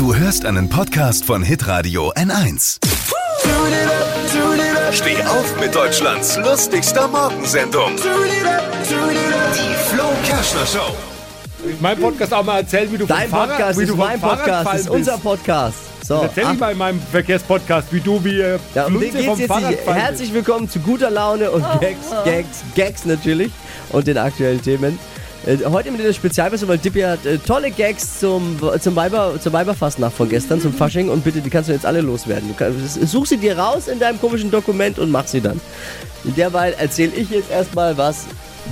Du hörst einen Podcast von Hitradio N1. Steh auf mit Deutschlands lustigster Morgensendung. Die Flo Kerschner Show. Mein Podcast auch mal erzählen, wie du Dein vom Fahrrad, Podcast wie ist du vom mein Fahrrad Podcast, ist unser. Podcast. So, Erzähl ach, ich mal in meinem Verkehrspodcast, wie du wie äh, ja, um den Flunze geht's vom jetzt Fahrrad bist. Herzlich willkommen zu guter Laune und Gags, Gags, Gags natürlich und den aktuellen Themen. Äh, Heute mit der Spezialversion, weil Dippy hat äh, tolle Gags zum, zum Weiber, zur Weiberfastnacht von gestern, zum Fasching und bitte, die kannst du jetzt alle loswerden. Du kannst, such sie dir raus in deinem komischen Dokument und mach sie dann. Derweil erzähle ich jetzt erstmal, was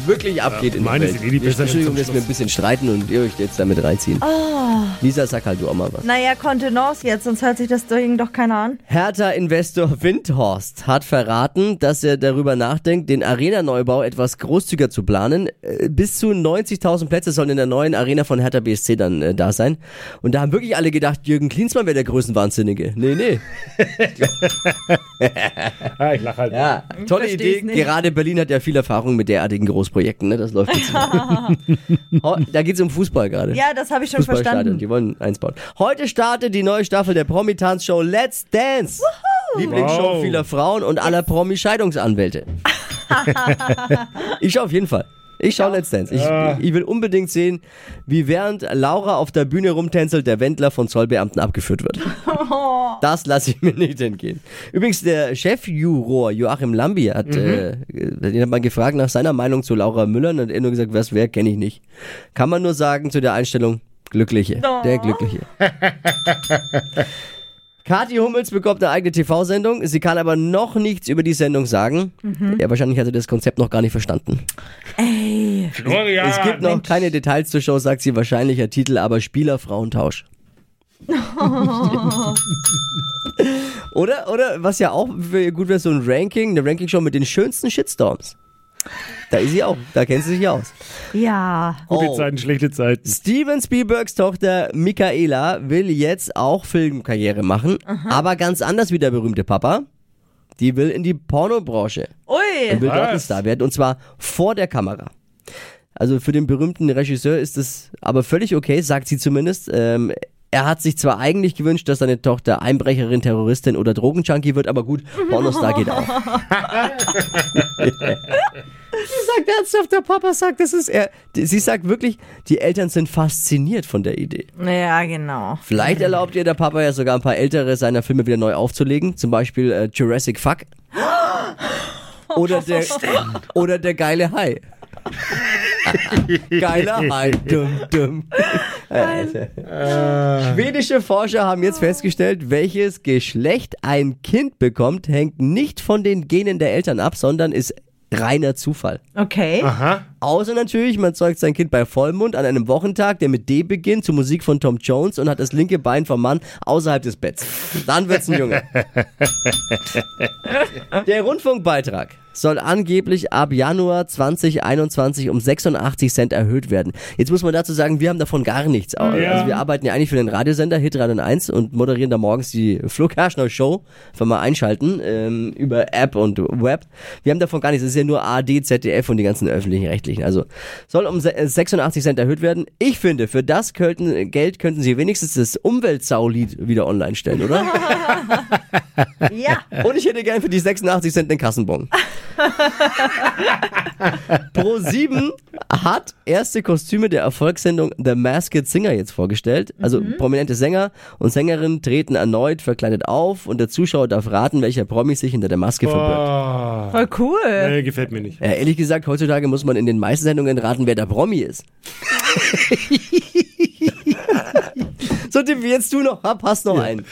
wirklich abgeht in meine der Welt. die besseren Entschuldigung, dass wir ein bisschen streiten und ihr euch jetzt damit reinziehen. Lisa, sag halt du auch mal was. Naja, Kontenance jetzt, sonst hört sich das Ding doch keiner an. Hertha-Investor Windhorst hat verraten, dass er darüber nachdenkt, den Arena-Neubau etwas großzügiger zu planen. Äh, Bis zu 90.000 Plätze sollen in der neuen Arena von Hertha BSC dann äh, da sein. Und da haben wirklich alle gedacht, Jürgen Klinsmann wäre der Größenwahnsinnige. Nee, nee. Ich lach halt. Ja, tolle versteh's Idee. nicht. Gerade Berlin hat ja viel Erfahrung mit derartigen Großprojekten. Ne? Das läuft jetzt. Da geht es um Fußball gerade. Ja, das habe ich schon verstanden. die wollen eins bauen. Heute startet die neue Staffel der Promi-Tanz-Show Let's Dance. Lieblingsshow Wow. vieler Frauen und aller Promi-Scheidungsanwälte. ich auf jeden Fall. Ich schau Let's Dance. Ich, ich will unbedingt sehen, wie während Laura auf der Bühne rumtänzelt, der Wendler von Zollbeamten abgeführt wird. Das lasse ich mir nicht entgehen. Übrigens, der Chefjuror Joachim Lambi hat, äh, den hat man gefragt nach seiner Meinung zu Laura Müller und hat er nur gesagt, was wer kenne ich nicht. Kann man nur sagen zu der Einstellung, Glückliche. Der Glückliche. Kathi Hummels bekommt eine eigene TV-Sendung. Sie kann aber noch nichts über die Sendung sagen. Ja, wahrscheinlich hat sie das Konzept noch gar nicht verstanden. Florian. es gibt noch keine Details zur Show, sagt sie wahrscheinlicher Titel, aber Spieler-Frauentausch. oder, oder, was ja auch gut wäre, so ein Ranking, eine Ranking-Show mit den schönsten Shitstorms. Da ist sie auch, da kennt sie sich aus. Ja. Gute Oh. Zeiten, schlechte Zeiten. Steven Spielbergs Tochter Michaela will jetzt auch Filmkarriere machen, aber ganz anders wie der berühmte Papa. Die will in die Pornobranche und Ui. will dort ein? Star werden und zwar vor der Kamera. Also für den berühmten Regisseur ist das aber völlig okay, sagt sie zumindest. Ähm, er hat sich zwar eigentlich gewünscht, dass seine Tochter Einbrecherin, Terroristin oder Drogenjunkie wird, aber gut, Pornostar geht auch. sie sagt ernsthaft, der Papa sagt, das ist er. Sie sagt wirklich, die Eltern sind fasziniert von der Idee. Ja, genau. Vielleicht erlaubt ihr der Papa ja sogar ein paar ältere seiner Filme wieder neu aufzulegen, zum Beispiel äh, Jurassic Fuck. Oder der, oder der geile Hai. Geiler Hai. Dumm, dumm. Äh, Schwedische Forscher haben jetzt festgestellt, welches Geschlecht ein Kind bekommt, hängt nicht von den Genen der Eltern ab, sondern ist reiner Zufall. Okay. Aha. Außer natürlich, man zeugt sein Kind bei Vollmond an einem Wochentag, der mit D beginnt, zur Musik von Tom Jones und hat das linke Bein vom Mann außerhalb des Betts. Dann wird's ein Junge. Der Rundfunkbeitrag soll angeblich ab Januar 2021 um 86 Cent erhöht werden. Jetzt muss man dazu sagen, wir haben davon gar nichts. Also wir arbeiten ja eigentlich für den Radiosender Hitradio 1 und moderieren da morgens die Flo Kerschner Show. Einfach mal einschalten ähm, über App und Web. Wir haben davon gar nichts. Es ist ja nur AD, ZDF und die ganzen öffentlichen Rechtlichen. Also soll um se- äh, 86 Cent erhöht werden. Ich finde, für das könnten, Geld könnten sie wenigstens das Umweltsaulied wieder online stellen, oder? Ja. Und ich hätte gern für die 86 Cent den Kassenbon. Pro 7 hat erste Kostüme der Erfolgssendung The Masked Singer jetzt vorgestellt. Also prominente Sänger und Sängerinnen treten erneut verkleidet auf und der Zuschauer darf raten, welcher Promi sich hinter der Maske verbirgt. Oh. Voll cool. Nee, gefällt mir nicht. Ja, ehrlich gesagt, heutzutage muss man in den meisten Sendungen raten, wer der Promi ist. so, Tim, wie jetzt du noch hab, hast noch einen.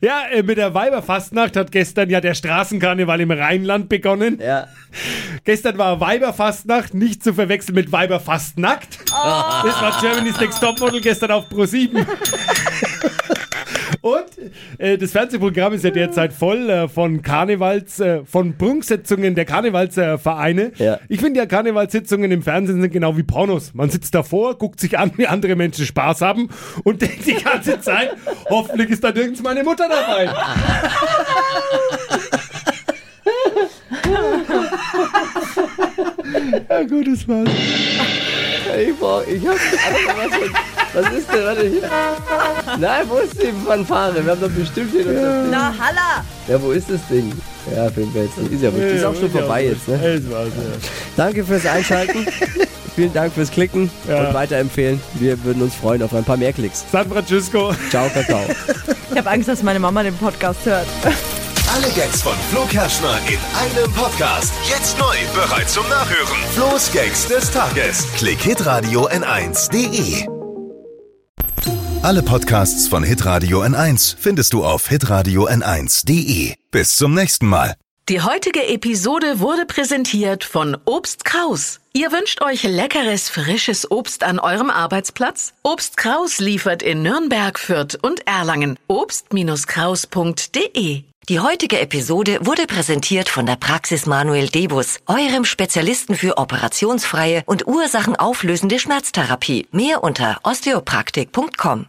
Ja, äh, mit der Weiberfastnacht hat gestern ja der Straßenkarneval im Rheinland begonnen. Ja. Gestern war Weiberfastnacht, nicht zu verwechseln mit Weiberfastnackt. Das war Germany's Next Topmodel gestern auf Pro7. Und äh, das Fernsehprogramm ist ja derzeit voll äh, von Karnevals, äh, von Prunksetzungen der Karnevalsvereine. Ja. Ich finde ja Karnevalssitzungen im Fernsehen sind genau wie Pornos. Man sitzt davor, guckt sich an, wie andere Menschen Spaß haben und denkt die ganze Zeit, hoffentlich ist da nirgends meine Mutter dabei. ja gut, das war's. Ich brauch, ich hab, was, was ist denn, warte hier. Nein, wo ist die Fanfare? Wir haben doch bestimmt hier ja. Na, Halla! Ja, wo ist das Ding? Ja, finden wir jetzt nicht. Ist ja wurscht. Ist auch schon vorbei jetzt, ne? War's, ja. Danke fürs Einschalten. Vielen Dank fürs Klicken Ja. und weiterempfehlen. Wir würden uns freuen auf ein paar mehr Klicks. San Francisco. Ciao, Kakao. Ich habe Angst, dass meine Mama den Podcast hört. Alle Gags von Flo Kerschner in einem Podcast. Jetzt neu, bereit zum Nachhören. Flo's Gags des Tages. Klick Hitradio N1.de. Alle Podcasts von Hitradio N1 findest du auf hitradio n1.de. Bis zum nächsten Mal. Die heutige Episode wurde präsentiert von Obst Kraus. Ihr wünscht euch leckeres, frisches Obst an eurem Arbeitsplatz? Obst Kraus liefert in Nürnberg, Fürth und Erlangen. Obst-Kraus.de Die heutige Episode wurde präsentiert von der Praxis Manuel Debus, eurem Spezialisten für operationsfreie und ursachenauflösende Schmerztherapie. Mehr unter osteopraktik.com.